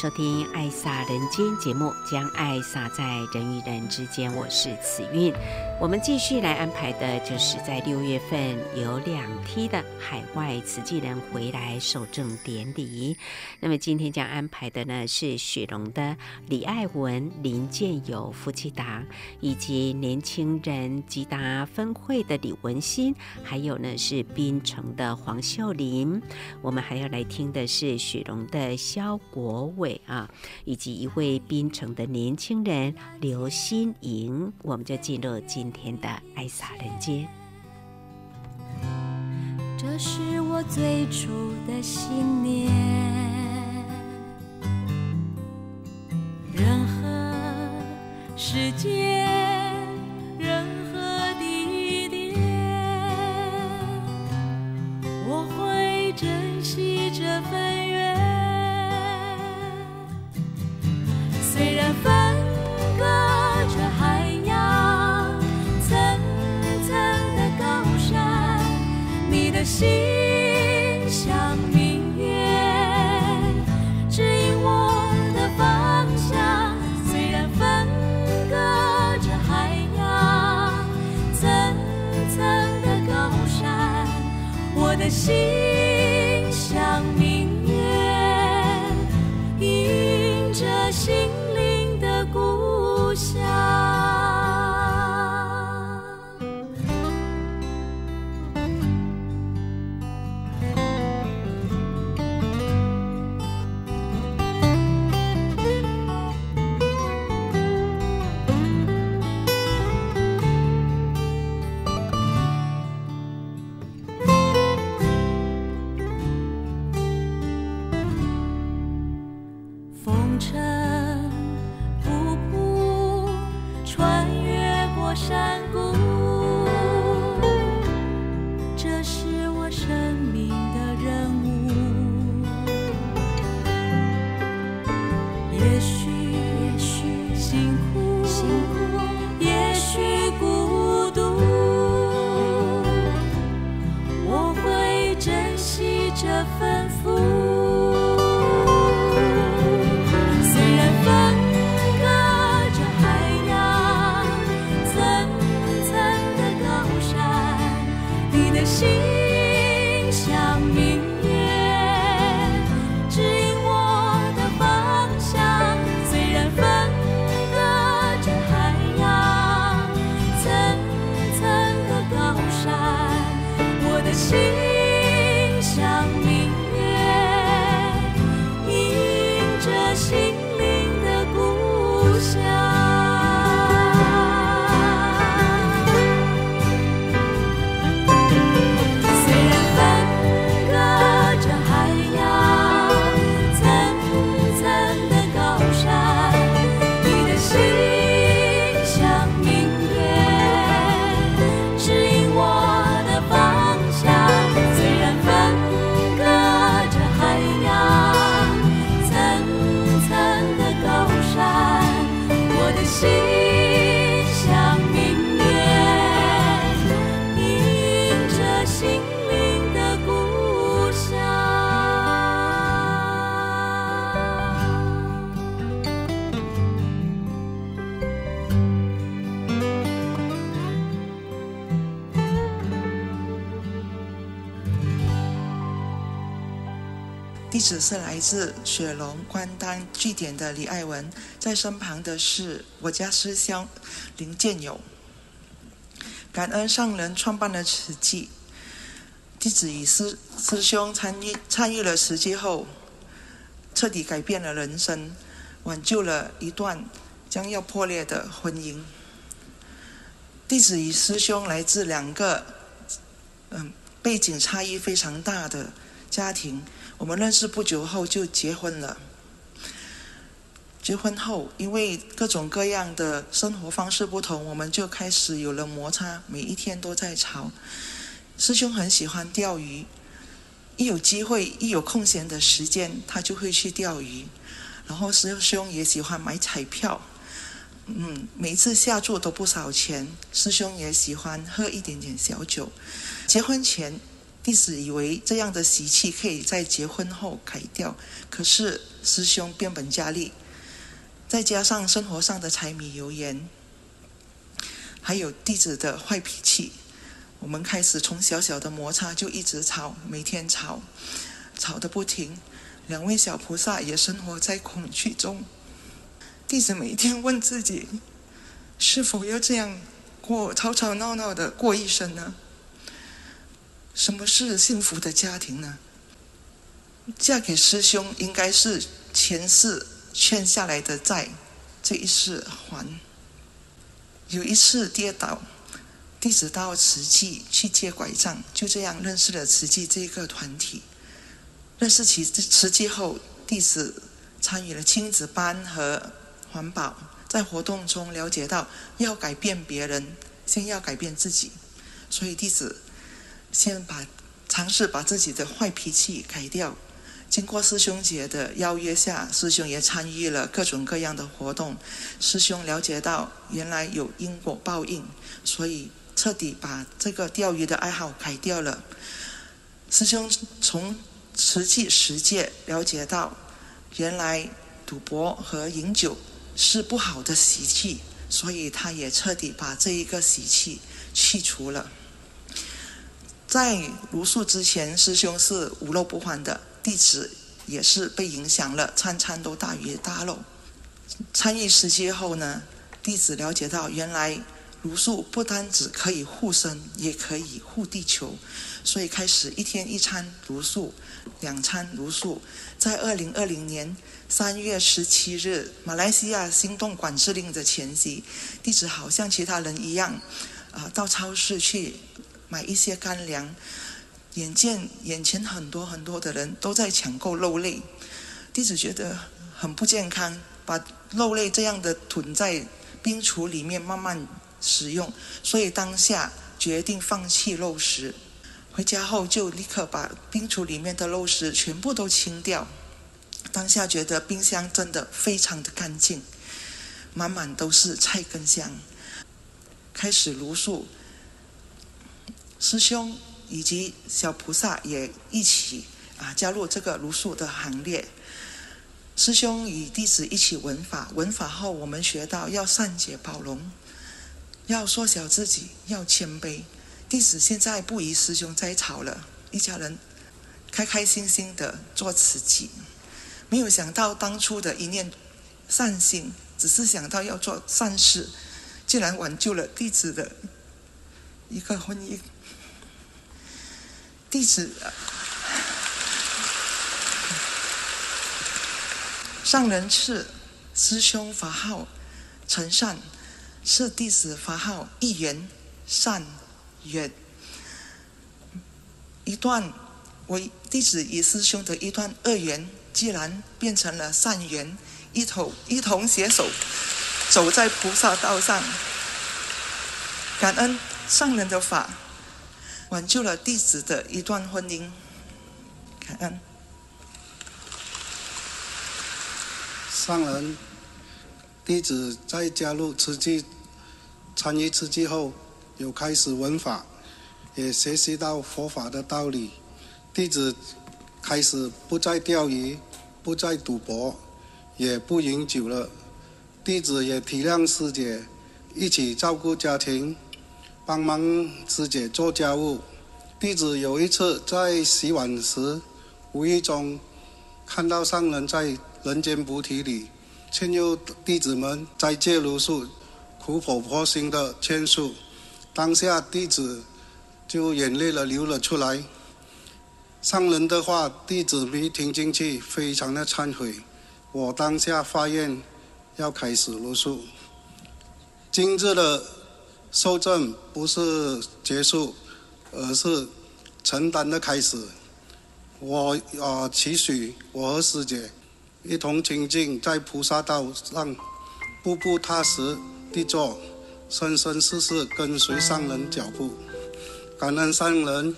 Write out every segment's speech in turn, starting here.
收听《爱洒人间》节目，将爱洒在人与人之间。我是慈韵。我们继续来安排的，就是在六月份有两梯的海外慈济人回来受证典礼。那么今天将安排的呢，是雪隆的李爱文、林建友夫妻档，以及年轻人吉达分会的李文新，还有呢是槟城的黄秀玲。我们还要来听的是雪隆的萧国伟啊，以及一位槟城的年轻人刘新颖。我们就进入今。今天的爱洒人间，这是我最初的信念。任何时间，任何地点，我会珍分隔着海洋层层的高山你的心像明月指引我的方向虽然分隔着海洋层层的高山我的心自雪龙关丹据点的李爱文，在身旁的是我家师兄林建友。感恩上人创办了慈济，弟子与师师兄参与参与了慈济后，彻底改变了人生，挽救了一段将要破裂的婚姻。弟子与师兄来自两个嗯，背景差异非常大的家庭。我们认识不久后就结婚了。结婚后，因为各种各样的生活方式不同，我们就开始有了摩擦，每一天都在吵。师兄很喜欢钓鱼，一有机会，一有空闲的时间，他就会去钓鱼。然后师兄也喜欢买彩票，嗯，每次下注都不少钱。师兄也喜欢喝一点点小酒。结婚前，弟子以为这样的习气可以在结婚后改掉，可是师兄变本加厉。再加上生活上的柴米油盐，还有弟子的坏脾气，我们开始从小小的摩擦就一直吵，每天吵，吵得不停。两位小菩萨也生活在恐惧中。弟子每天问自己：是否要这样过吵吵闹闹的过一生呢？什么是幸福的家庭呢？嫁给师兄应该是前世。欠下来的债，这一世还。有一次跌倒，弟子到慈济去借拐杖，就这样认识了慈济这个团体。认识起慈济后，弟子参与了亲子班和环保，在活动中了解到，要改变别人，先要改变自己。所以弟子先把尝试把自己的坏脾气改掉。经过师兄姐的邀约下，师兄也参与了各种各样的活动。师兄了解到原来有因果报应，所以彻底把这个钓鱼的爱好改掉了。师兄从实际实践了解到，原来赌博和饮酒是不好的习气，所以他也彻底把这一个习气去除了。在茹素之前，师兄是无肉不欢的。弟子也是被影响了，餐餐都大鱼大肉。参与实践后呢，弟子了解到，原来茹素不单只可以护身，也可以护地球，所以开始一天一餐茹素，两餐茹素。在二零二零年三月十七日，马来西亚行动管制令的前夕，弟子好像其他人一样，啊，到超市去买一些干粮。眼见眼前很多很多的人都在抢购肉类，弟子觉得很不健康，把肉类这样的囤在冰橱里面慢慢食用，所以当下决定放弃肉食。回家后就立刻把冰橱里面的肉食全部都清掉。当下觉得冰箱真的非常的干净，满满都是菜根香。开始茹素，师兄。以及小菩萨也一起啊加入这个茹素的行列。师兄与弟子一起闻法，闻法后我们学到要善解包容，要缩小自己，要谦卑。弟子现在不与师兄再吵了，一家人开开心心的做慈济。没有想到当初的一念善心，只是想到要做善事，竟然挽救了弟子的一个婚姻。弟子上人赐师兄法号诚善，赐弟子法号一缘善缘。一段为弟子与师兄的一段恶缘，既然变成了善缘，一同一同携手走在菩萨道上，感恩上人的法。挽救了弟子的一段婚姻，感恩上人。弟子在加入慈济、参与慈济后，有开始闻法，也学习到佛法的道理。弟子开始不再钓鱼，不再赌博，也不饮酒了。弟子也体谅师姐，一起照顾家庭。帮忙师姐做家务。弟子有一次在洗碗时，无意中看到上人在人间菩提里劝诱弟子们斋戒茹素，苦口婆心的劝述。当下弟子就眼泪了流了出来。上人的话，弟子没听进去，非常的忏悔。我当下发愿要开始茹素。今日的。受证不是结束，而是承担的开始。我啊，期许我和师姐一同精进在菩萨道上，步步踏实地做，生生世世跟随上人脚步，感恩上人。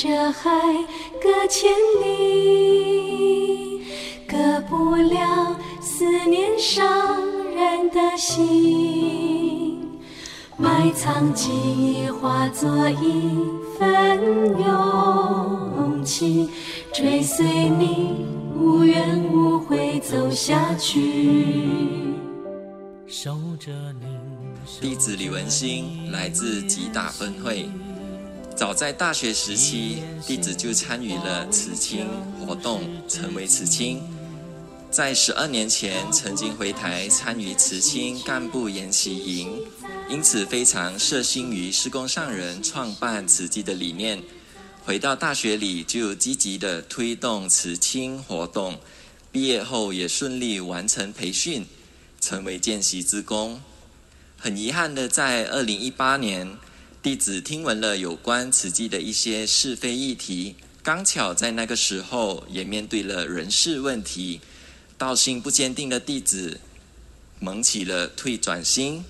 这海隔千里，隔不了思念伤人的心。埋藏记忆化作一份勇气，追随你无怨无悔走下去。守着你。弟子李文兴来自吉大分会。早在大学时期，弟子就参与了慈青活动，成为慈青。在十二年前，曾经回台参与慈青干部研习营，因此非常摄心于施工上人创办慈济的理念。回到大学里，就积极地推动慈青活动。毕业后也顺利完成培训，成为见习职工。很遗憾的，在二零一八年。弟子听闻了有关慈济的一些是非议题，刚巧在那个时候也面对了人事问题，道心不坚定的弟子萌起了退转心，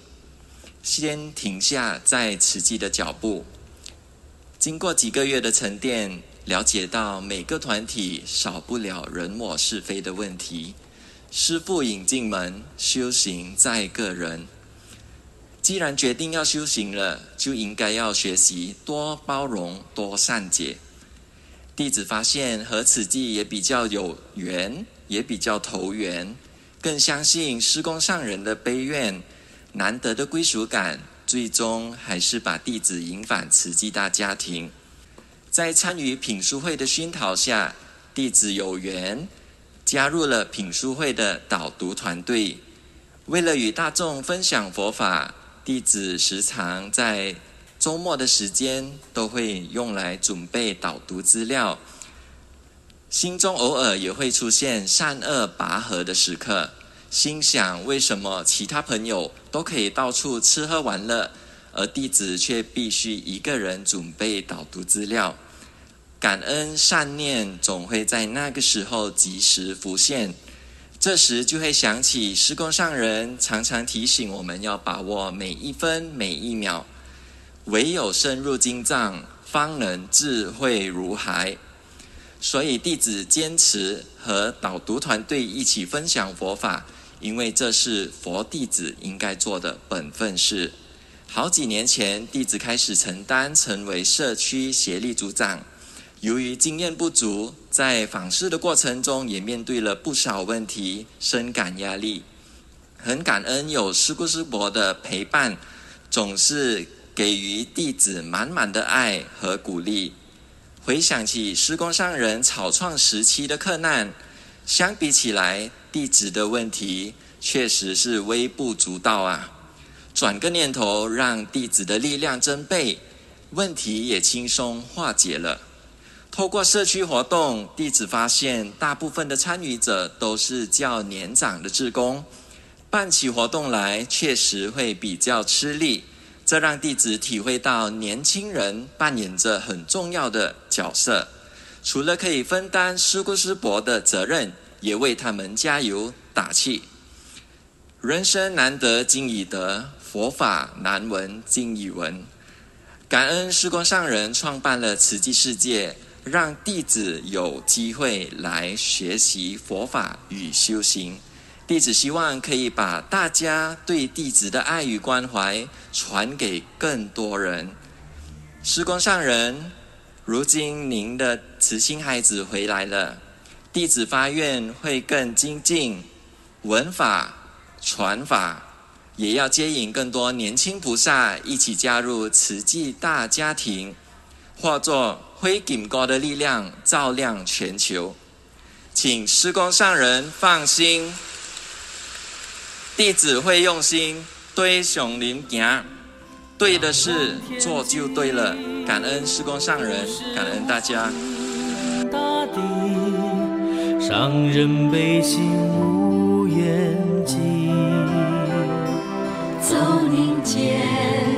先停下在慈济的脚步。经过几个月的沉淀，了解到每个团体少不了人我是非的问题，师父引进门，修行在个人。既然决定要修行了，就应该要学习多包容、多善解。弟子发现和慈济也比较有缘，也比较投缘，更相信师公上人的悲愿，难得的归属感，最终还是把弟子引返慈济大家庭。在参与品书会的熏陶下，弟子有缘加入了品书会的导读团队，为了与大众分享佛法。弟子时常在周末的时间都会用来准备导读资料，心中偶尔也会出现善恶拔河的时刻，心想为什么其他朋友都可以到处吃喝玩乐，而弟子却必须一个人准备导读资料？感恩善念总会在那个时候及时浮现。这时就会想起师公上人常常提醒我们要把握每一分每一秒，唯有深入经藏，方能智慧如海。所以弟子坚持和导读团队一起分享佛法，因为这是佛弟子应该做的本分事。好几年前，弟子开始承担成为社区协力组长。由于经验不足，在访视的过程中也面对了不少问题，深感压力。很感恩有师姑师伯的陪伴，总是给予弟子满满的爱和鼓励。回想起师公上人草创时期的困难，相比起来，弟子的问题确实是微不足道啊。转个念头，让弟子的力量增倍，问题也轻松化解了。透过社区活动，弟子发现大部分的参与者都是较年长的志工，办起活动来确实会比较吃力。这让弟子体会到年轻人扮演着很重要的角色，除了可以分担师姑师伯的责任，也为他们加油打气。人生难得今已得，佛法难闻今已闻。感恩师公上人创办了慈济世界。让弟子有机会来学习佛法与修行。弟子希望可以把大家对弟子的爱与关怀传给更多人。师公上人，如今您的慈心孩子回来了，弟子发愿会更精进，闻法传法，也要接引更多年轻菩萨一起加入慈济大家庭，化作。灰锦高的力量照亮全球，请施工上人放心，弟子会用心对熊林行，对的事做就对了。感恩施工上人，感恩大家。大地上人悲心无远近，走您坚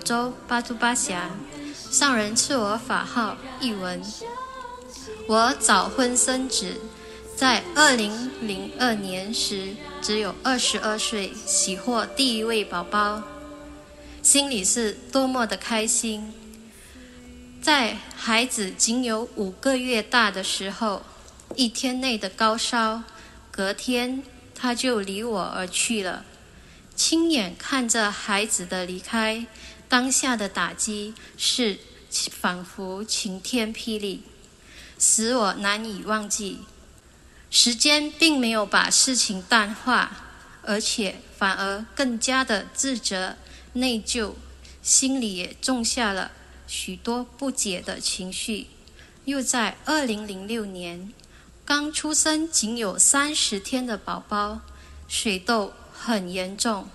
柔佛州巴都巴峡，上人赐我法号一文。我早婚生子，在二零零二年时只有二十二岁，喜获第一位宝宝，心里是多么的开心。在孩子仅有五个月大的时候，一天内的高烧，隔天他就离我而去了。亲眼看着孩子的离开，当下的打击是仿佛晴天霹雳，使我难以忘记。时间并没有把事情淡化，而且反而更加的自责、内疚，心里也种下了许多不解的情绪。又在二零零六年，刚出生仅有三十天的宝宝，水痘。很严重，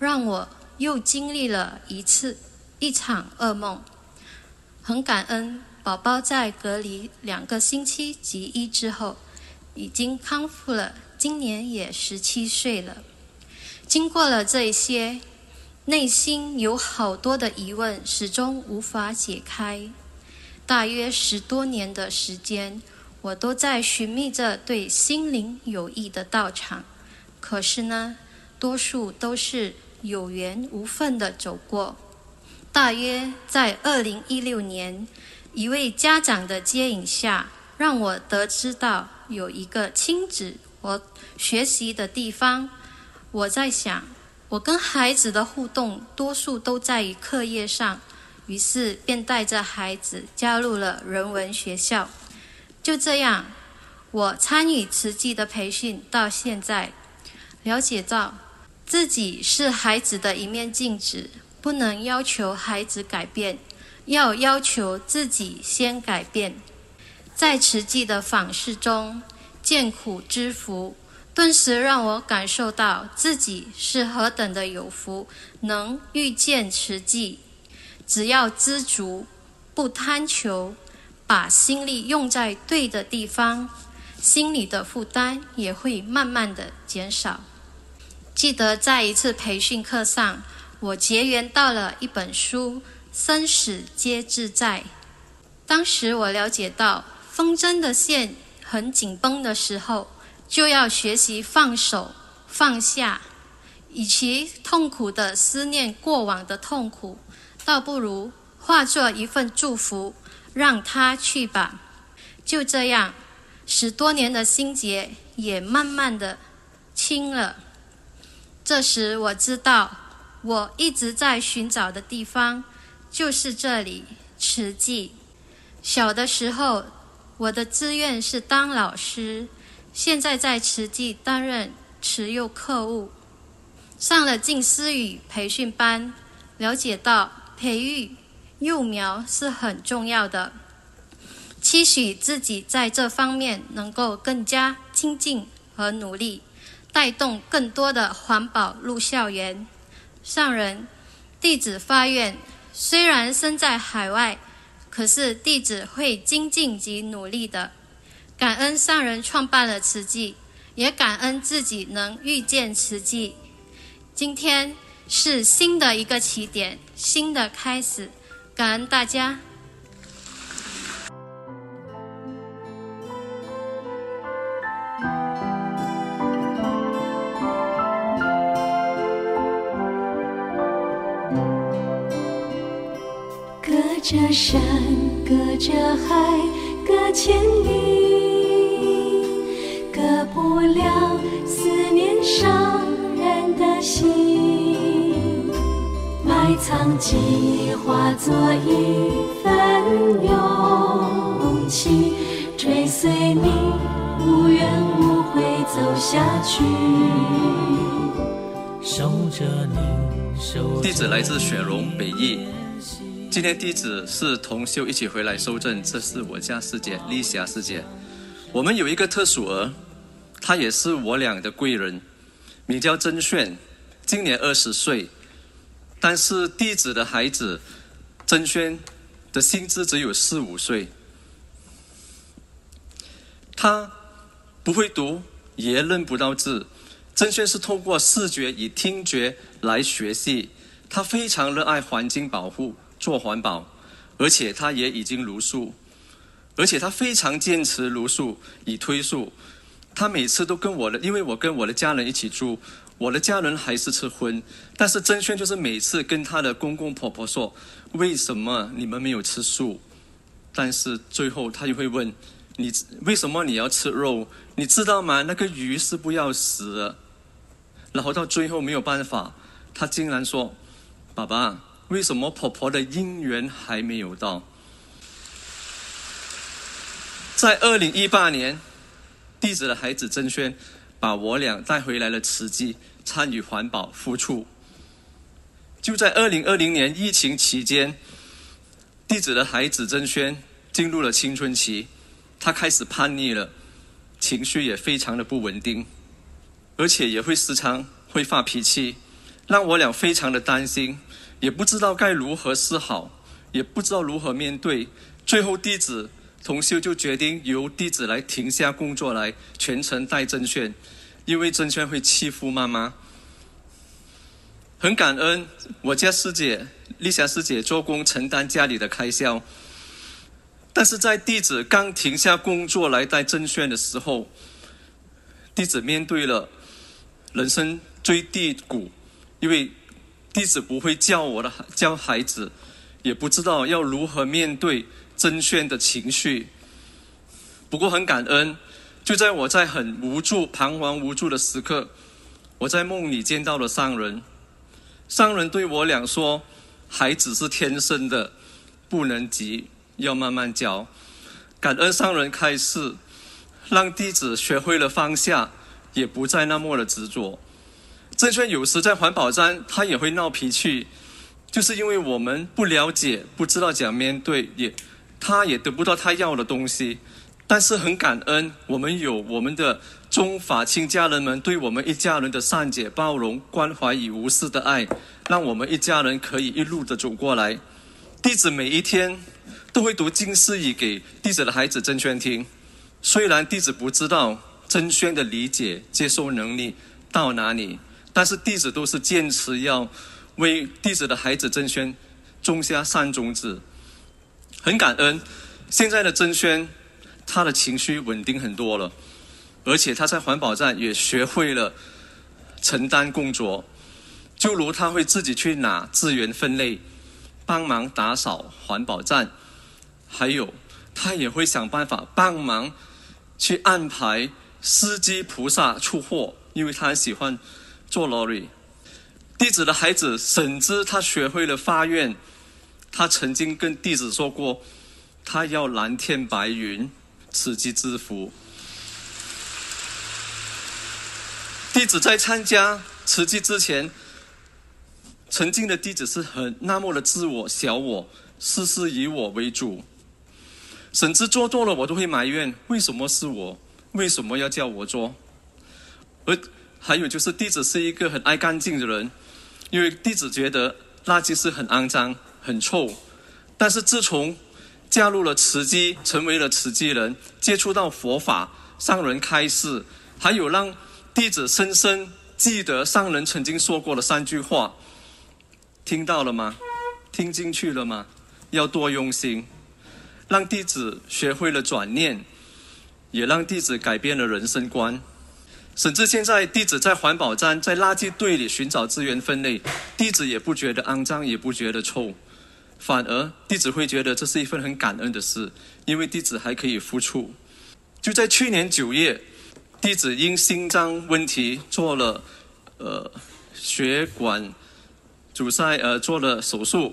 让我又经历了一次一场噩梦。很感恩宝宝在隔离两个星期及医之后，已经康复了，今年也十七岁了。经过了这些，内心有好多的疑问，始终无法解开。大约十多年的时间，我都在寻觅着对心灵有益的道场，可是呢，多数都是有缘无分的走过。大约在二零一六年，一位家长的接引下，让我得知到有一个亲子我学习的地方。我在想，我跟孩子的互动多数都在于课业上，于是便带着孩子加入了人文学校。就这样，我参与慈济的培训到现在，了解到。自己是孩子的一面镜子，不能要求孩子改变，要要求自己先改变。在慈济的访视中，见苦知福，顿时让我感受到自己是何等的有福，能遇见慈济。只要知足，不贪求，把心力用在对的地方，心里的负担也会慢慢的减少。记得在一次培训课上，我结缘到了一本书《生死皆自在》。当时我了解到，风筝的线很紧绷的时候，就要学习放手、放下。与其痛苦的思念过往的痛苦，倒不如化作一份祝福，让它去吧。就这样，十多年的心结也慢慢的清了。这时我知道，我一直在寻找的地方就是这里——慈济。小的时候，我的志愿是当老师，现在在慈济担任慈幼课务，上了静思语培训班，了解到培育幼苗是很重要的，期许自己在这方面能够更加精进和努力。带动更多的环保入校园。上人，弟子发愿，虽然身在海外，可是弟子会精进及努力的。感恩上人创办了慈济，也感恩自己能遇见慈济。今天是新的一个起点，新的开始。感恩大家。着山，隔着海，隔千里，隔不了思念上人的心。埋藏记忆化作一份勇气，追随你，无怨无悔走。下去。守着你，守着你。弟子来自雪隆北义，今天弟子是同修一起回来收证，这是我家师姐丽霞师姐。我们有一个特殊儿，他也是我俩的贵人，名叫曾炫，今年二十岁，但是弟子的孩子曾轩的心智只有四五岁，他不会读，也认不到字。曾轩是透过视觉与听觉来学习，他非常热爱环境保护，做环保，而且他也已经茹素。而且他非常坚持茹素以推素，他每次都跟我的，因为我跟我的家人一起住，我的家人还是吃荤，但是曾轩就是每次跟他的公公婆婆说，为什么你们没有吃素？但是最后他就会问，你为什么你要吃肉？你知道吗？那个鱼是不要死的。然后到最后没有办法，他竟然说，爸爸，为什么婆婆的姻缘还没有到？在二零一八年，弟子的孩子曾轩把我俩带回来了慈济，参与环保付出。就在二零二零年疫情期间，弟子的孩子曾轩进入了青春期，他开始叛逆了，情绪也非常的不稳定，而且也会时常会发脾气，让我俩非常的担心，也不知道该如何是好，也不知道如何面对。最后弟子。同修就决定由弟子来停下工作，来全程带曾轩，因为曾轩会欺负妈妈。很感恩我家师姐丽霞师姐做工承担家里的开销，但是在弟子刚停下工作来带曾轩的时候，弟子面对了人生最低谷，因为弟子不会教我的教孩子，也不知道要如何面对。曾轩的情绪，不过很感恩，就在我在很无助、彷徨无助的时刻，我在梦里见到了上人。上人对我俩说：“孩子是天生的，不能急，要慢慢教。”感恩上人开示，让弟子学会了放下，也不再那么的执着。曾轩有时在环保站，他也会闹脾气，就是因为我们不了解，不知道怎样面对，也。他也得不到他要的东西，但是很感恩，我们有我们的中法亲家人们对我们一家人的善解、包容、关怀与无私的爱，让我们一家人可以一路的走过来。弟子每一天都会读经释语给弟子的孩子曾轩听，虽然弟子不知道曾轩的理解、接受能力到哪里，但是弟子都是坚持要为弟子的孩子曾轩种下善种子。很感恩，现在的曾轩，他的情绪稳定很多了，而且他在环保站也学会了承担工作，就如他会自己去拿资源分类，帮忙打扫环保站，还有他也会想办法帮忙去安排司机菩萨出货，因为他很喜欢做 lorry。弟子的孩子甚至他学会了发愿。他曾经跟弟子说过，他要蓝天白云，慈济之福。弟子在参加慈济之前，曾经的弟子是很那么的自我、小我，事事以我为主，甚至做多了我都会埋怨：为什么是我？为什么要叫我做？而还有就是弟子是一个很爱干净的人，因为弟子觉得垃圾是很肮脏。很臭，但是自从加入了慈济，成为了慈济人，接触到佛法，上人开示，还有让弟子深深记得上人曾经说过的三句话，听到了吗？听进去了吗？要多用心，让弟子学会了转念，也让弟子改变了人生观。甚至现在，弟子在环保站、在垃圾堆里寻找资源分类，弟子也不觉得肮脏，也不觉得臭。反而弟子会觉得这是一份很感恩的事，因为弟子还可以付出。就在去年九月，弟子因心脏问题做了呃血管阻塞，呃做了手术。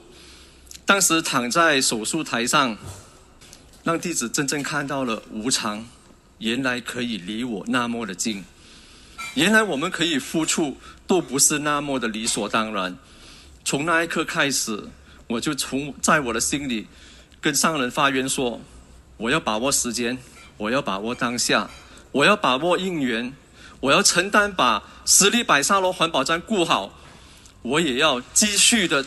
当时躺在手术台上，让弟子真正看到了无常，原来可以离我那么的近。原来我们可以付出，都不是那么的理所当然。从那一刻开始，我就从在我的心里跟上人发愿说：我要把握时间，我要把握当下，我要把握应缘，我要承担把十里白沙罗环保站顾好，我也要继续的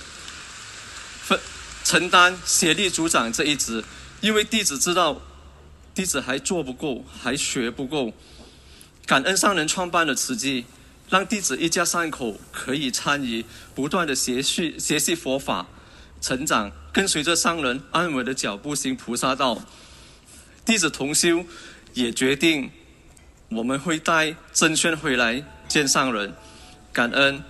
分承担协力组长这一职，因为弟子知道，弟子还做不够，还学不够。感恩上人创办的慈济，让弟子一家三口可以参与不断的学习学习佛法，成长，跟随着上人安稳的脚步行菩萨道。弟子同修也决定，我们会带真宣回来见上人，感恩。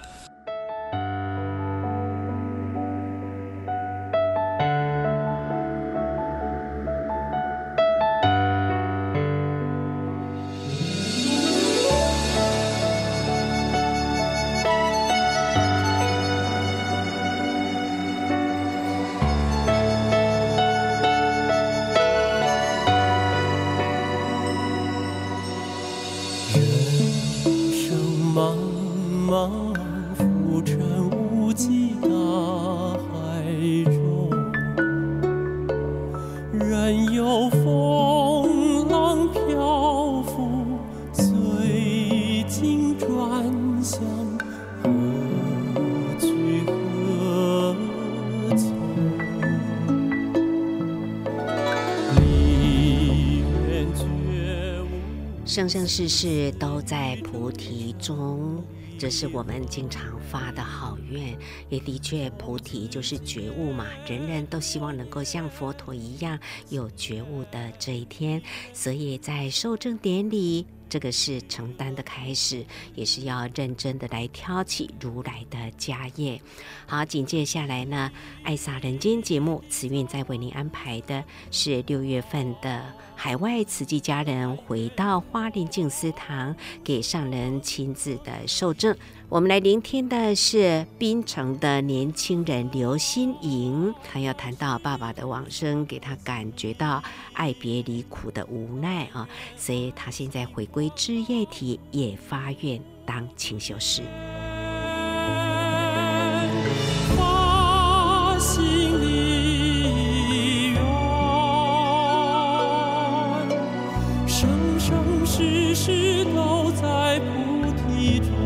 事事都在菩提中，这是我们经常发的好愿。也的确，菩提就是觉悟嘛，人人都希望能够像佛陀一样有觉悟的这一天。所以在受证典礼。这个是承担的开始，也是要认真的来挑起如来的家业。好，紧接下来呢，爱洒人间节目，慈运在为您安排的是六月份的海外慈济家人回到花莲静思堂，给上人亲自的受证。我们来聆听的是槟城的年轻人刘心莹，他要谈到爸爸的往生，给他感觉到爱别离苦的无奈啊，所以他现在回归志业体，也发愿当清修师。发心立愿，生生世世都在菩提中。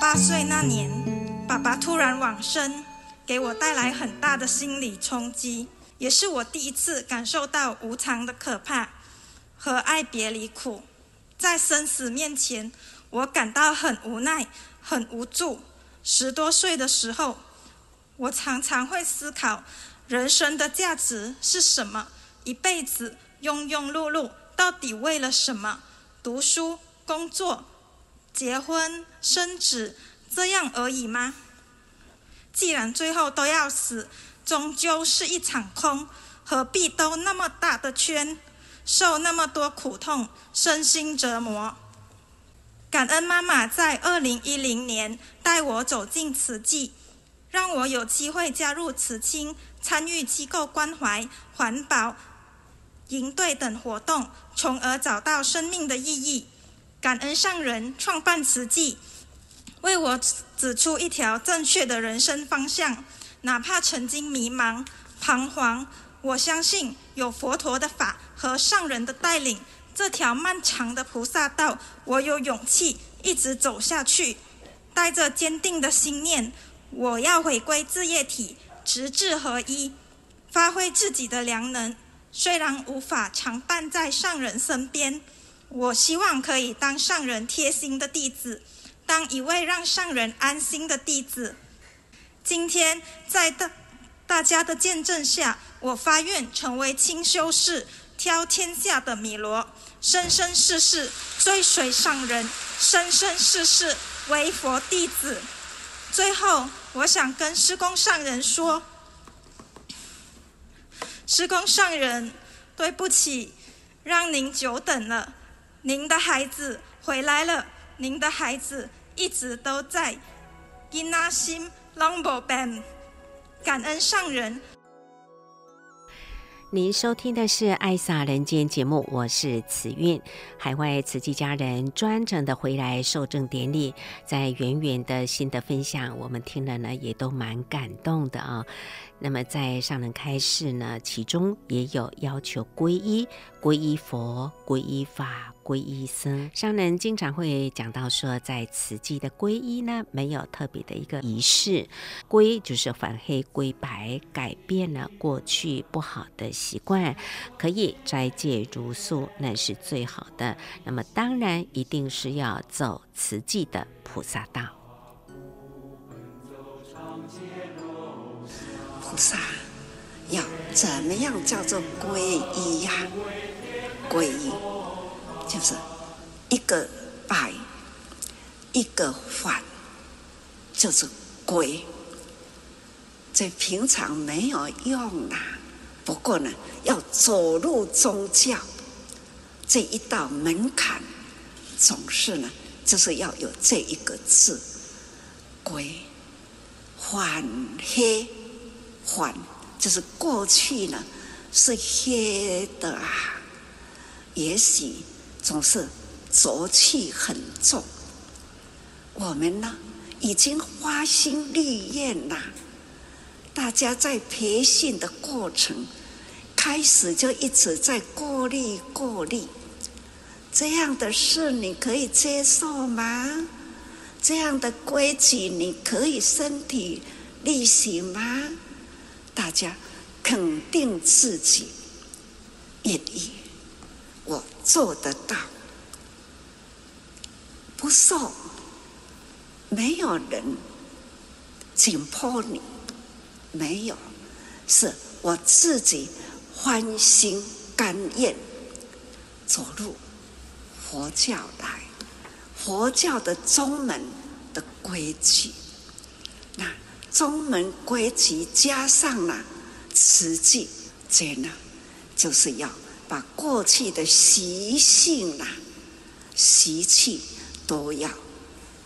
八岁那年，爸爸突然往生，给我带来很大的心理冲击，也是我第一次感受到无常的可怕和爱别离苦。在生死面前，我感到很无奈、很无助。十多岁的时候，我常常会思考人生的价值是什么，一辈子庸庸碌碌，到底为了什么？读书、工作。结婚生子这样而已吗？既然最后都要死，终究是一场空，何必兜那么大的圈，受那么多苦痛，身心折磨？感恩妈妈在二零一零年带我走进慈济，让我有机会加入慈青，参与机构关怀、环保、营队等活动，从而找到生命的意义。感恩上人创办慈济，为我指出一条正确的人生方向。哪怕曾经迷茫、彷徨，我相信有佛陀的法和上人的带领，这条漫长的菩萨道，我有勇气一直走下去。带着坚定的信念，我要回归自业体，直至合一，发挥自己的良能。虽然无法常伴在上人身边。我希望可以当上人贴心的弟子，当一位让上人安心的弟子。今天在大大家的见证下，我发愿成为清修士，挑天下的米罗，生生世世追随上人，生生世世为佛弟子。最后，我想跟师公上人说，师公上人。对不起，让您久等了。您的孩子回来了，您的孩子一直都在。因那心 Longbo Band，感恩上人。您收听的是《爱撒人间》节目，我是慈韵。海外慈济家人专程的回来受证典礼，在远远的心得分享，我们听了呢，也都蛮感动的啊。那么在上人开示呢，其中也有要求皈依，皈依佛，皈依法。皈依僧，商人经常会讲到说，在慈济的皈依呢，没有特别的一个仪式，皈就是反黑归白，改变了过去不好的习惯，可以斋戒如素，那是最好的。那么当然一定是要走慈济的菩萨道。菩萨要怎么样叫做皈依呀？皈依。就是一个拜，一个还，就是鬼。这平常没有用啦，不过呢，要走入宗教这一道门槛，总是呢，就是要有这一个字，鬼。反黑，反就是过去呢是黑的啊，也许。总是浊气很重，我们呢已经花心立愿了。大家在培训的过程，开始就一直在过滤过滤。这样的事你可以接受吗？这样的规矩你可以身体力行吗？大家肯定自己愿意。做得到，不受，没有人紧迫你，没有，是我自己欢心甘愿走入佛教来，佛教的宗门的规矩，那宗门规矩加上了慈济，这呢就是要。把过去的习性啊、习气都要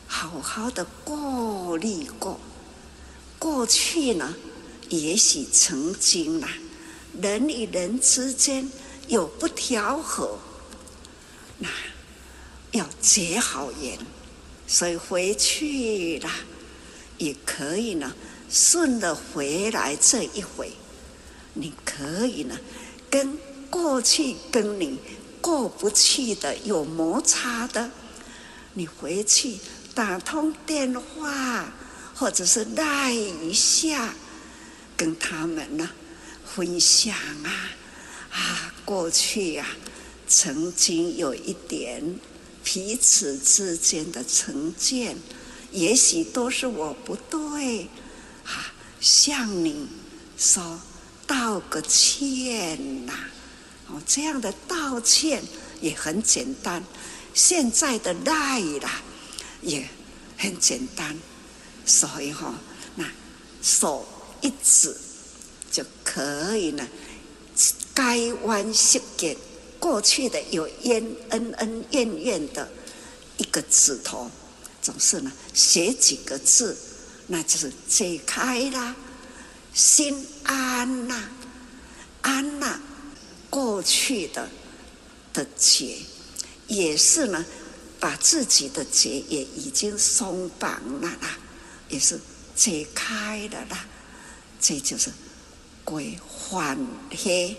好好的过滤过。过去呢，也许曾经啊，人与人之间有不调和，那要结好缘，所以回去了也可以呢，顺着回来这一回，你可以呢，跟。过去跟你过不去的、有摩擦的，你回去打通电话，或者是赖一下，跟他们呢分享啊啊，过去呀、啊，曾经有一点彼此之间的成见，也许都是我不对，啊，向你说道个歉呐、这样的道歉也很简单，现在的赖啦也很简单，所以哈，那手一指就可以呢，该弯息给过去的有恩恩恩怨怨的一个指头，总是呢写几个字，那就是解开啦，心安呐，安呐。过去的的结，也是呢，把自己的结也已经松绑了啦，也是解开了啦。这就是归还黑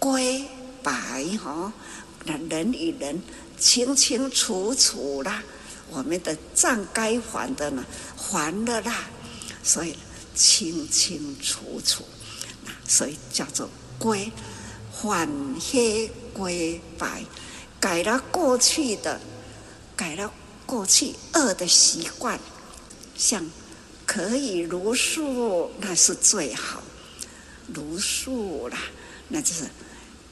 归白哈，那人与人清清楚楚啦，我们的账该还的呢还了啦，所以清清楚楚，所以叫做归。还黑归白，改了过去的，改了过去恶的习惯，像可以茹素，那是最好，茹素啦，那就是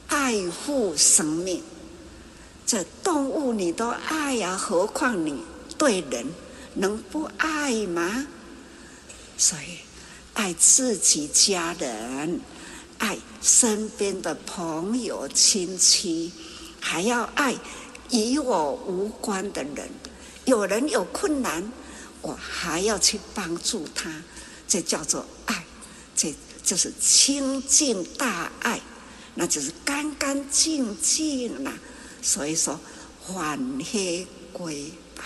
爱护生命。这动物你都爱呀，何况你对人能不爱吗？所以爱自己家人，爱。身边的朋友、亲戚，还要爱与我无关的人。有人有困难，我还要去帮助他，这叫做爱，这就是清净大爱，那就是干干净净了。所以说，反黑归白，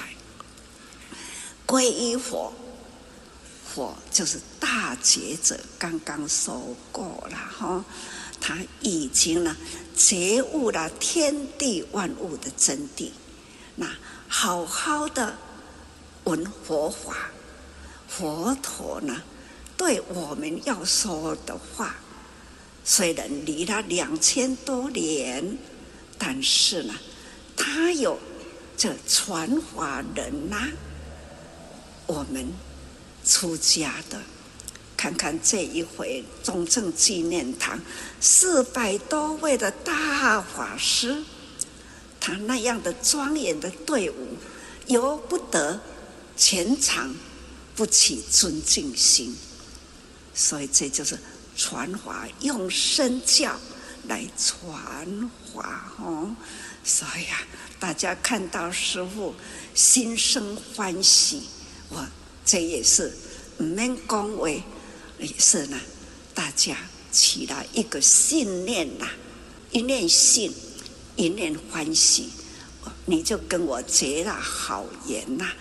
归依佛。佛就是大觉者，刚刚说过了哈，他已经呢觉悟了天地万物的真谛，那好好的闻佛法，佛陀呢对我们要说的话，虽然离了两千多年，但是呢，他有这传法人呐、我们。出家的，看看这一回中正纪念堂四百多位的大法师，他那样的庄严的队伍，由不得全场不起尊敬心。所以这就是传法用身教来传法哦。所以啊，大家看到师父心生欢喜，我。这也是唔免讲话，也是呢。大家起了一个信念呐，一念信，一念欢喜，你就跟我结了好缘呐。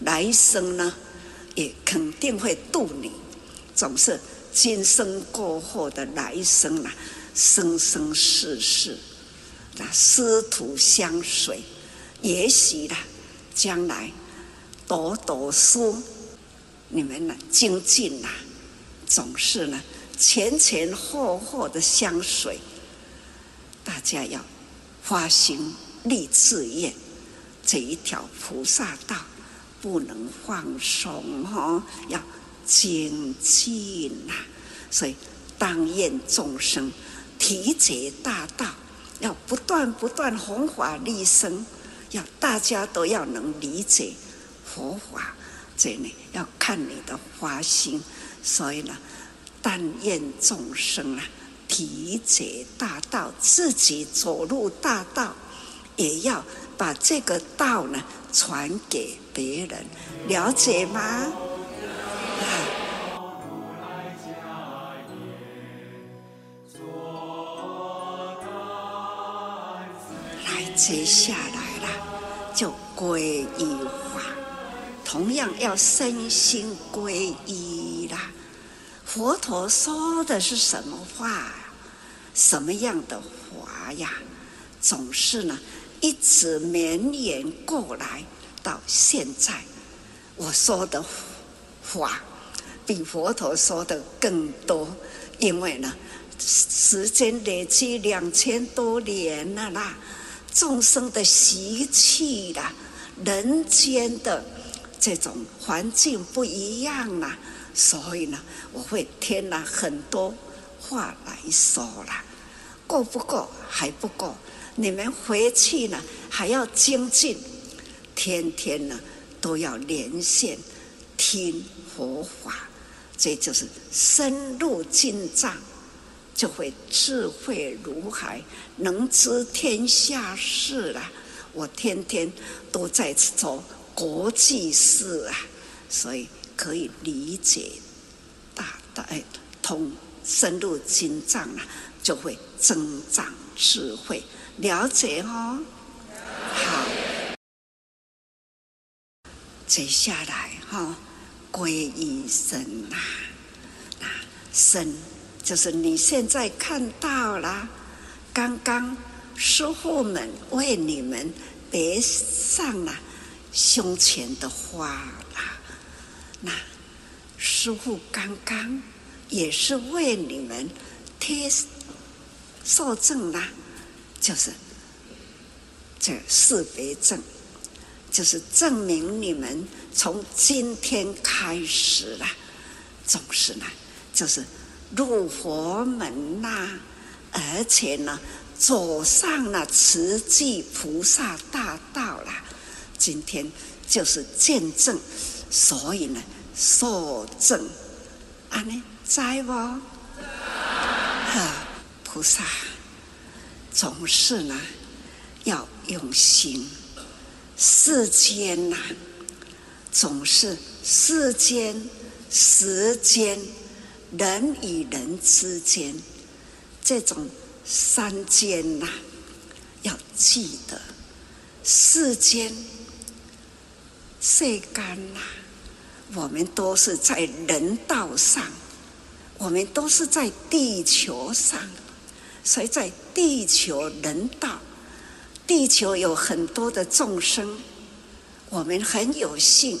来生呢，也肯定会渡你。总是今生过后的来生呐，生生世世，那师徒相随，也许呢，将来读读书。你们呢，精进呐，总是呢前前后后的相随。大家要发心立志愿，这一条菩萨道不能放松哈，要精进呐。所以当愿众生体解大道，要不断不断弘法利生，要大家都要能理解佛法。这里要看你的发心，所以呢，但愿众生啊，体解大道，自己走入大道，也要把这个道呢传给别人，了解吗？来，接下来了，就皈依法。同样要身心皈依啦。佛陀说的是什么话？什么样的话呀？总是呢，一直绵延过来到现在。我说的话比佛陀说的更多，因为呢，时间累积两千多年了啦，众生的习气啦，人间的。这种环境不一样了，所以呢，我会添了很多话来说了。够不够？还不够。你们回去呢，还要精进，天天呢都要连线听佛法，这就是深入进藏，就会智慧如海，能知天下事了。我天天都在做。国际事啊，所以可以理解大大哎，通深入经藏啊，就会增长智慧，了解哦。好，接下来哈，皈依僧啊，啊，僧就是你现在看到了，刚刚师父们为你们别上了。胸前的花啦，那师傅刚刚也是为你们贴受证啦，就是这识别证，就是证明你们从今天开始了，总是呢，就是入佛门啦，而且呢，走上了慈济菩萨大道了。今天就是见证，所以呢，受证，安呢，在不？啊，菩萨总是呢要用心，世间呐、啊、总是世间时间人与人之间这种三间呐、要记得。世间世间呐，我们都是在人道上。我们都是在地球上，所以在地球人道，地球有很多的众生，我们很有幸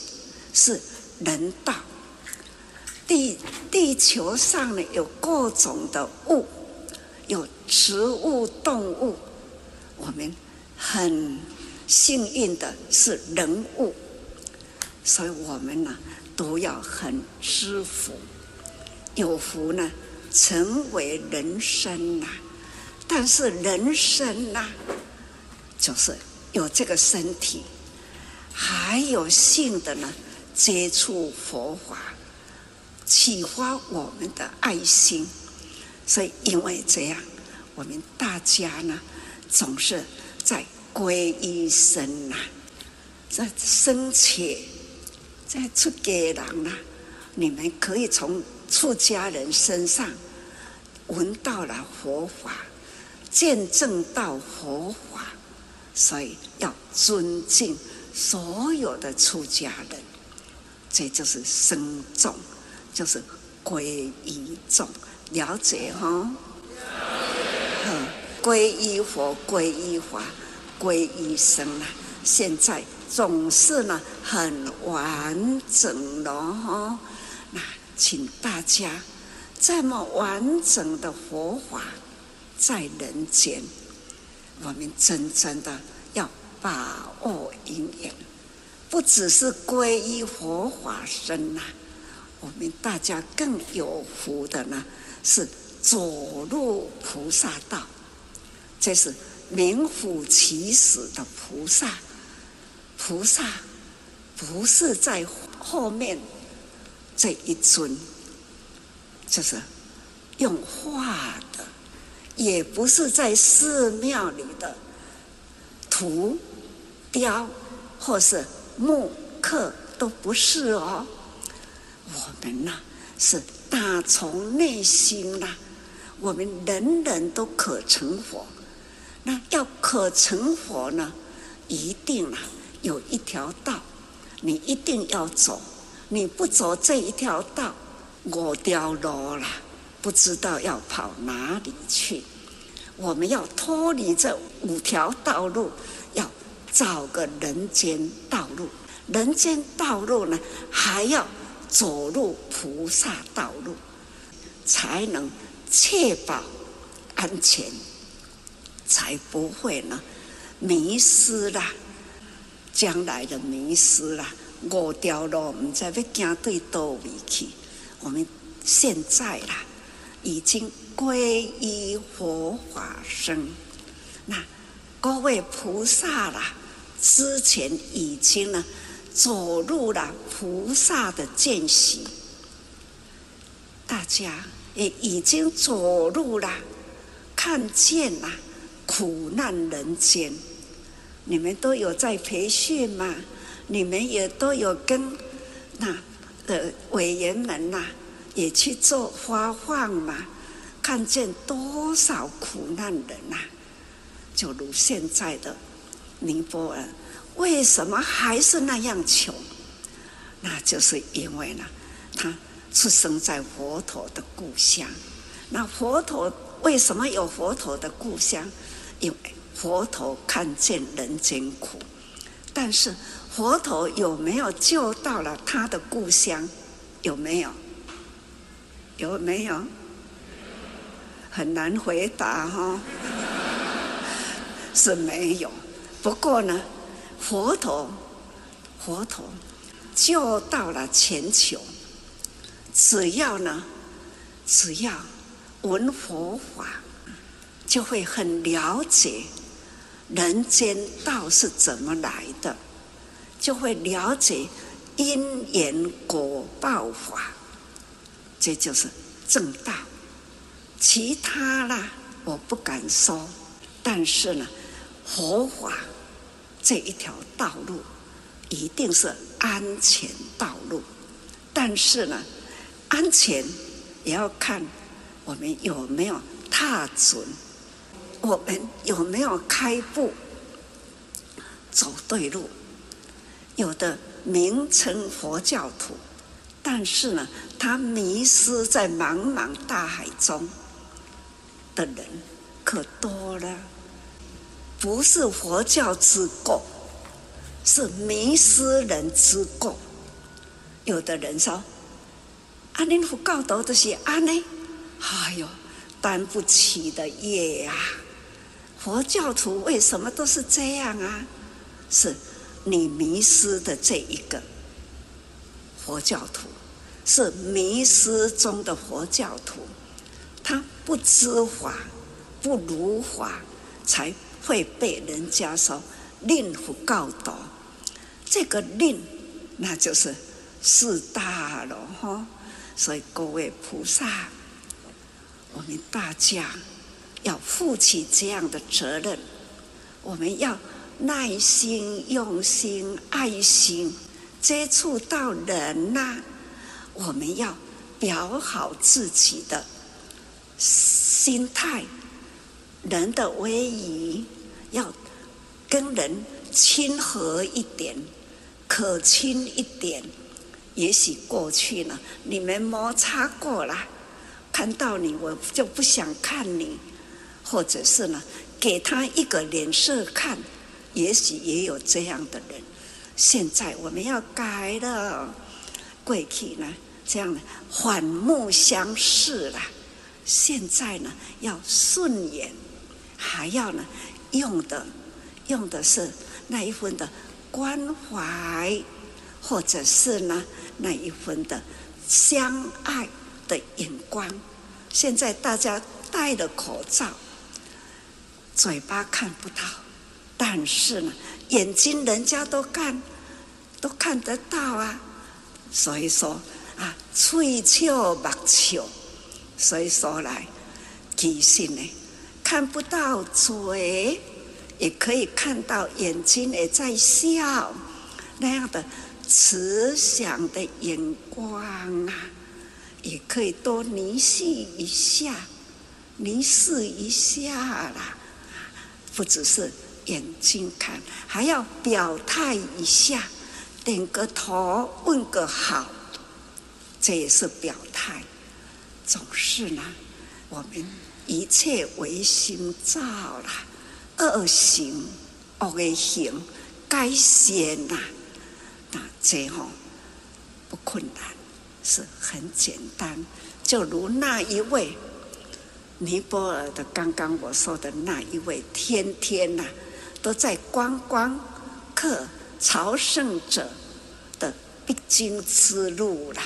是人道。地地球上呢有各种的物，有植物、动物，我们很幸运的是人物，所以我们呢都要很知福。有福呢，成为人生呐、但是人生呐、就是有这个身体，还有幸的呢，接触佛法，启发我们的爱心。所以因为这样，我们大家呢，总是在皈依僧呐，在生前，在出家人呐，你们可以从。出家人身上闻到了佛法，见证到佛法，所以要尊敬所有的出家人。这就是僧众，就是皈依众，了解哈？嗯，皈依佛，皈依法，皈依僧啊！现在总是呢很完整的哦。那。请大家这么完整的佛法在人间，我们真正的要把握因缘，不只是皈依佛法僧呐，我们大家更有福的呢，是走入菩萨道，这是名副其实的菩萨。菩萨不是在后面。这一尊，就是用画的，也不是在寺庙里的图雕或是木刻，都不是哦。我们呐、是打从内心呐、我们人人都可成佛。那要可成佛呢，一定啊有一条道，你一定要走。你不走这一条道，我掉路了，不知道要跑哪里去。我们要脱离这五条道路，要找个人间道路。人间道路呢，还要走入菩萨道路，才能确保安全，才不会呢迷失了，将来的迷失啦。五条路，唔知要行对倒位去。我们现在啦，已经皈依佛法僧。那各位菩萨啦，之前已经呢走入了菩萨的见习，大家也已经走入了，看见了苦难人间。你们都有在培训嘛？你们也都有跟那的委员们呐，也去做发放嘛，看见多少苦难人呐，就如现在的尼泊尔，为什么还是那样穷？那就是因为呢，他出生在佛陀的故乡。那佛陀为什么有佛陀的故乡？因为佛陀看见人间苦，但是。佛陀有没有救到了他的故乡？有没有？有没有？很难回答哈，是没有。不过呢，佛陀，佛陀救到了全球。只要呢，只要闻佛法，就会很了解人间道是怎么来的。就会了解因缘果报法，这就是正道。其他啦，我不敢说，但是呢，佛法这一条道路一定是安全道路。但是呢，安全也要看我们有没有踏准，我们有没有开步走对路。有的名称佛教徒，但是呢，他迷失在茫茫大海中的人可多了。不是佛教之过，是迷失人之过。有的人说：“啊，恁佛教徒都是安呢？哎呦，担不起的业呀！佛教徒为什么都是这样啊？是你迷失的这一个佛教徒，是迷失中的佛教徒，他不知法，不如法，才会被人家说令佛告倒。这个令，那就是。”事大了哈，所以各位菩萨，我们大家要负起这样的责任。我们要耐心、用心、爱心接触到人呐、我们要表好自己的心态，人的威仪要跟人亲和一点，可亲一点。也许过去了，你们摩擦过了，看到你我就不想看你，或者是呢，给他一个脸色看，也许也有这样的人。现在我们要改了，过去呢这样的反目相视了，现在呢要顺眼，还要呢用的用的是那一份的关怀。或者是呢，那一份的相爱的眼光。现在大家戴了口罩，嘴巴看不到，但是呢，眼睛人家都看，都看得到啊。所以说啊，嘴笑目笑，所以说来，其实呢，看不到嘴，也可以看到眼睛也在笑，那样的。慈祥的眼光啊，也可以多凝视一下，凝视一下啦。不只是眼睛看，还要表态一下，点个头，问个好，这也是表态。总是呢，我们一切唯心造啦，恶行恶的行该显呐。那这吼不困难，是很简单。就如那一位尼泊尔的，刚刚我说的那一位，天天呐、都在观光客朝圣者的必经之路啦。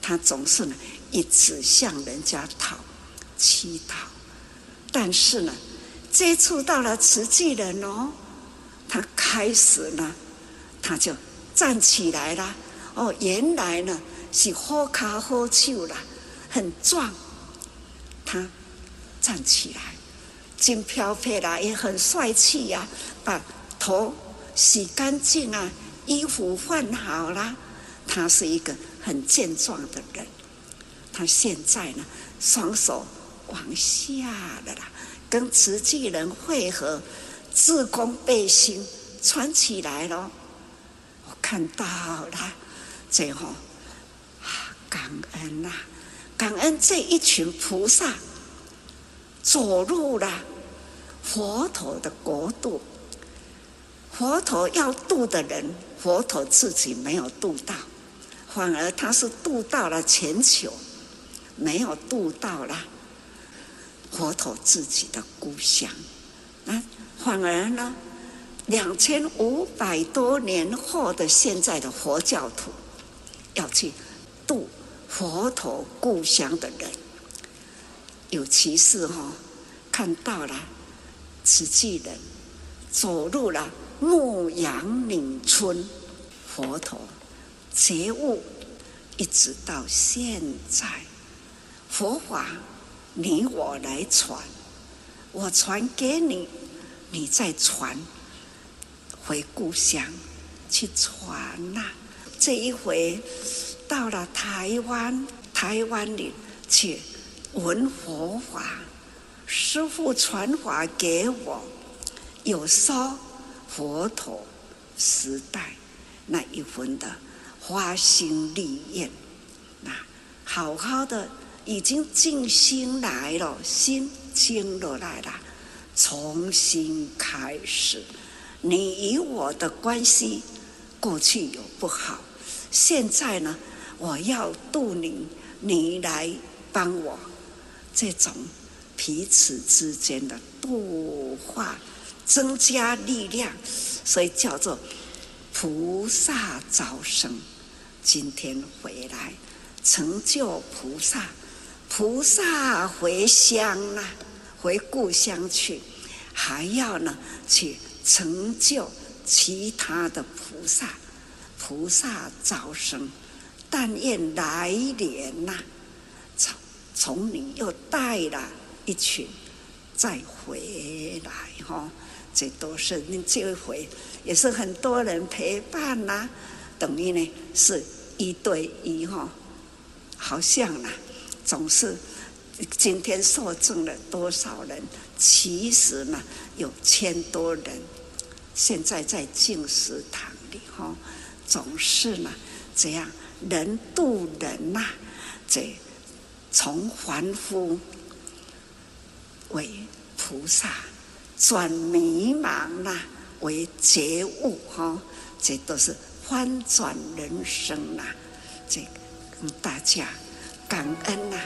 他总是呢一直向人家讨乞讨，但是呢接触到了慈济人哦，他开始呢他就。站起来了，哦，原来呢是喝卡好手啦，很壮。他站起来，真飘飘啦，也很帅气呀、啊。把头洗干净啊，衣服换好了。他是一个很健壮的人。他现在呢，双手往下的啦，跟慈济人会合，自工背心穿起来了。看到了，最后啊，感恩呐、感恩这一群菩萨走入了佛陀的国度。佛陀要渡的人，佛陀自己没有渡到，反而他是渡到了全球，没有渡到了佛陀自己的故乡。啊，反而呢？两千五百多年后的现在的佛教徒，要去渡佛陀故乡的人，有其是哈，看到了慈济人走入了牧羊岭村，佛陀觉悟，一直到现在，佛法你我来传，我传给你，你再传回故乡去传呐、这一回到了台湾，台湾里去闻佛法，师父传法给我，有说佛陀时代那一份的发心立愿，那好好的已经静心来了，心。静落来了，重新开始。你与我的关系，过去有不好，现在呢，我要度你，你来帮我。这种彼此之间的度化，增加力量，所以叫做菩萨招生。今天回来，成就菩萨，菩萨回乡啊。回故乡去，还要呢去成就其他的菩萨，菩萨招生。但愿来年呐、从你又带了一群再回来哈、哦，这都是你这回也是很多人陪伴呐、等于呢是一对一哈、哦，好像呢总是。今天受证了多少人？其实呢，有千多人。现在在净食堂里哈，总是呢这样人渡人呐、这从凡夫为菩萨，转迷茫呐、啊、为觉悟哈，这都是翻转人生呐、啊。这跟大家感恩呐、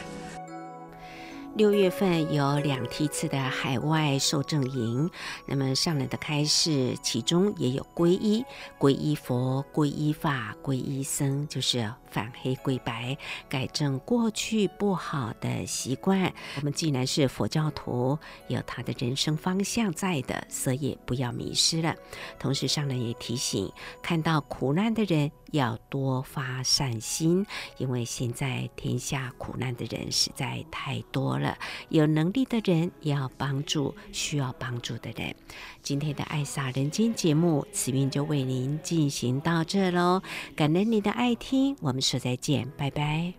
六月份有两梯次的海外受证营，那么上人的开示，其中也有皈依、皈依佛、皈依法、皈依僧，就是。反黑归白，改正过去不好的习惯。我们既然是佛教徒，有他的人生方向在的，所以不要迷失了。同时上人也提醒，看到苦难的人要多发善心，因为现在天下苦难的人实在太多了。有能力的人要帮助需要帮助的人。今天的爱洒人间节目，慈云就为您进行到这喽。感恩您的爱听，我们说再见拜拜。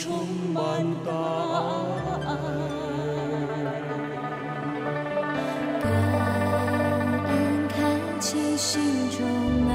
充满答案，感恩开启心中爱。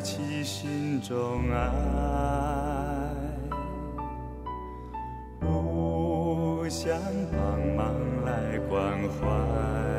起心中爱互相帮忙来关怀。